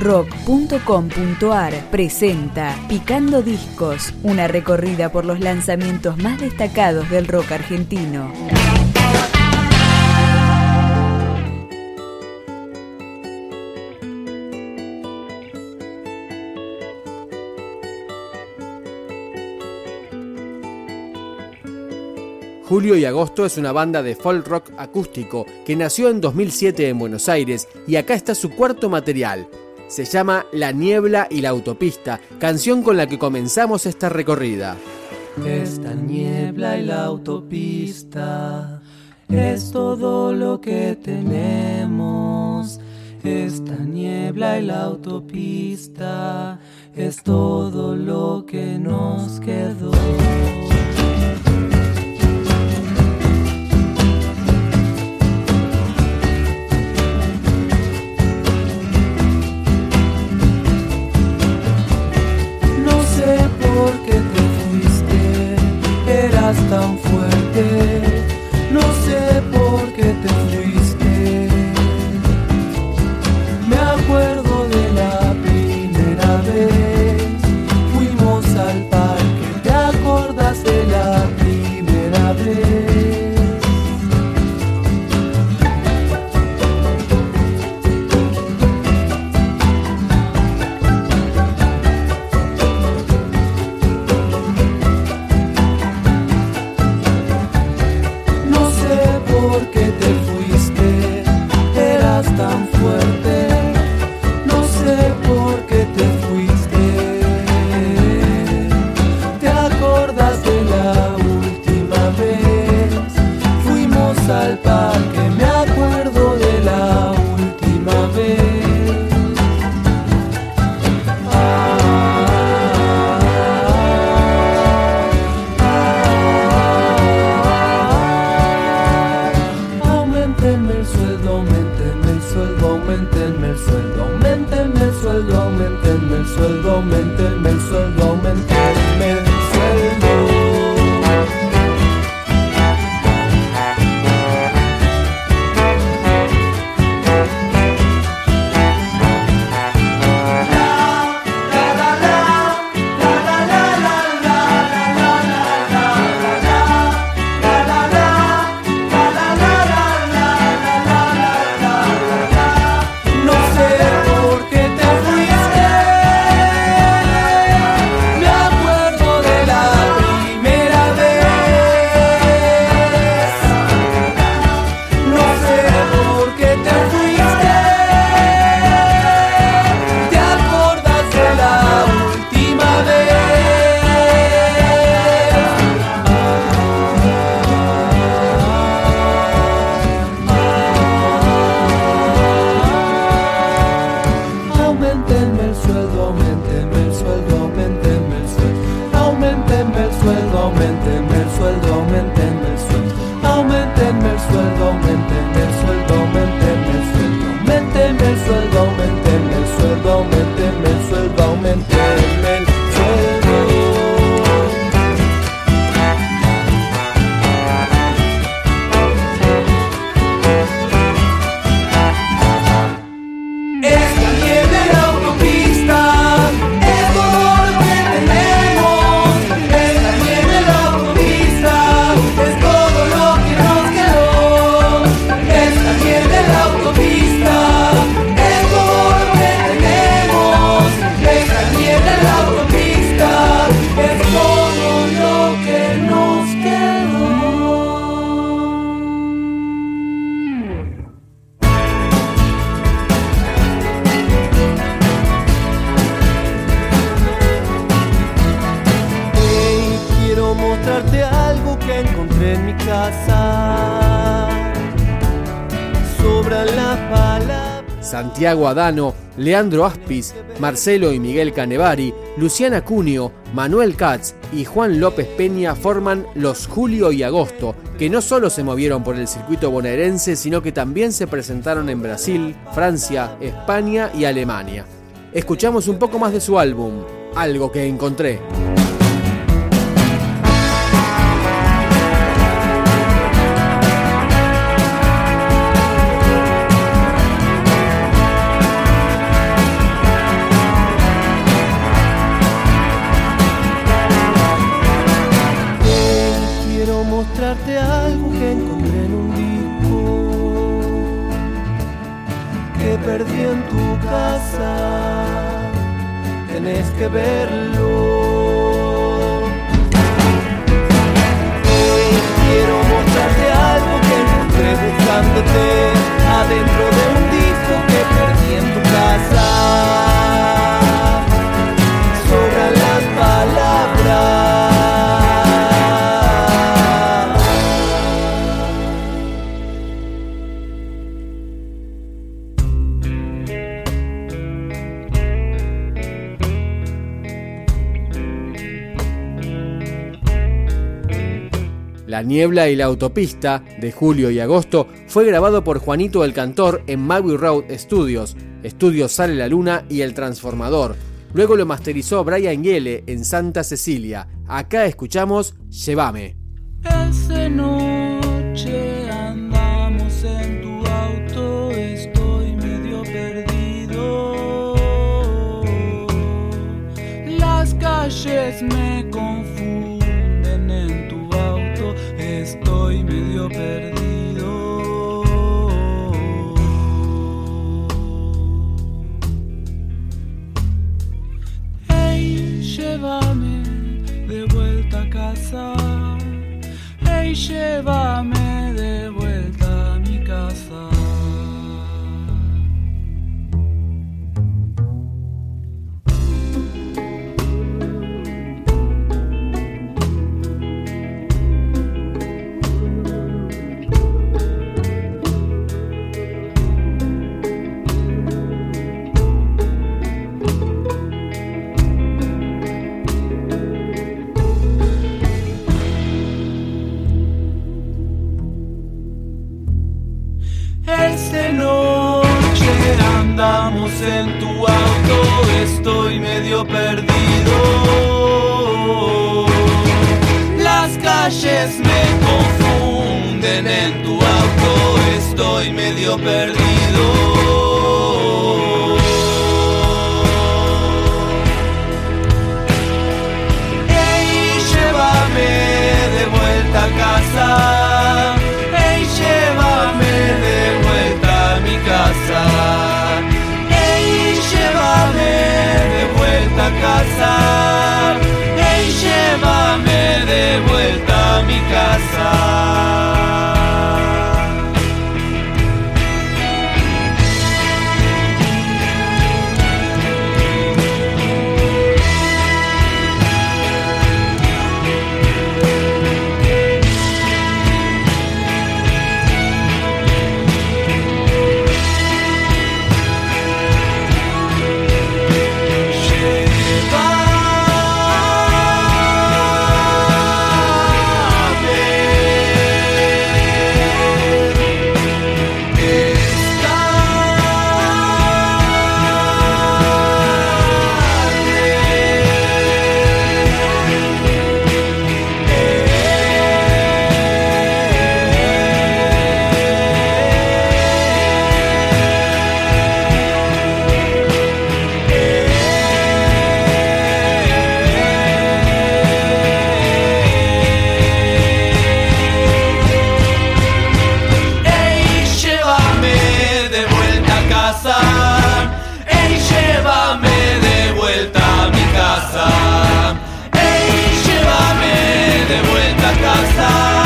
rock.com.ar presenta Picando Discos, una recorrida por los lanzamientos más destacados del rock argentino. Julio y Agosto es una banda de folk rock acústico que nació en 2007 en Buenos Aires y acá está su cuarto material. Se llama La Niebla y la Autopista, canción con la que comenzamos esta recorrida. Esta niebla y la autopista es todo lo que tenemos. Esta niebla y la autopista es todo lo que nos quedó. Tan fuerte, Santiago Adano, Leandro Aspis, Marcelo y Miguel Canevari, Luciana Cunio, Manuel Katz y Juan López Peña forman los Julio y Agosto, que no solo se movieron por el circuito bonaerense, sino que también se presentaron en Brasil, Francia, España y Alemania. Escuchamos un poco más de su álbum, Algo que encontré. La niebla y la autopista de julio y agosto fue grabado por Juanito el Cantor en Maui Road Studios, Estudios Sale la Luna y El Transformador. Luego lo masterizó Brian Yele en Santa Cecilia. Acá escuchamos Llévame. Hey, en tu auto, estoy medio perdido. Ey, llévame de vuelta a casa. Ey, llévame de vuelta a mi casa. Ey, llévame de vuelta a casa. Vuelta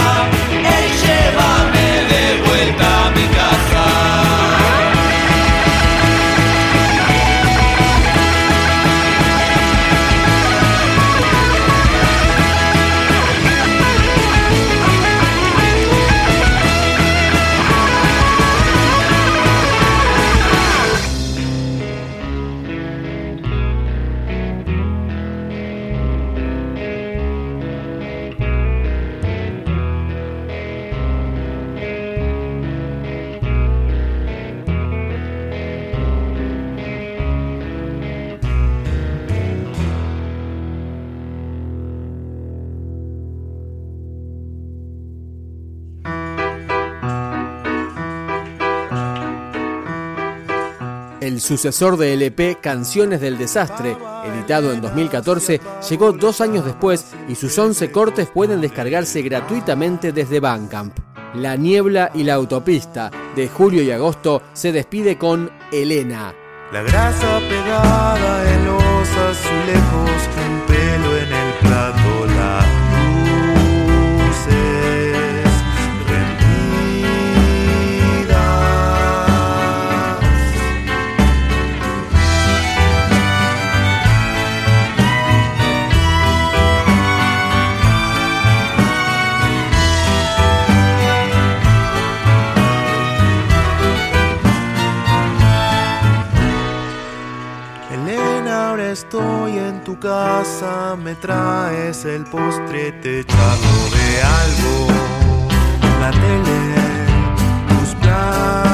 El sucesor de LP, Canciones del Desastre, editado en 2014, llegó dos años después y sus 11 cortes pueden descargarse gratuitamente desde Bandcamp. La niebla y la autopista, de julio y agosto, se despide con Elena. La grasa pegada en los azulejos estoy en tu casa, me traes el postre techado de algo, la tele, tus.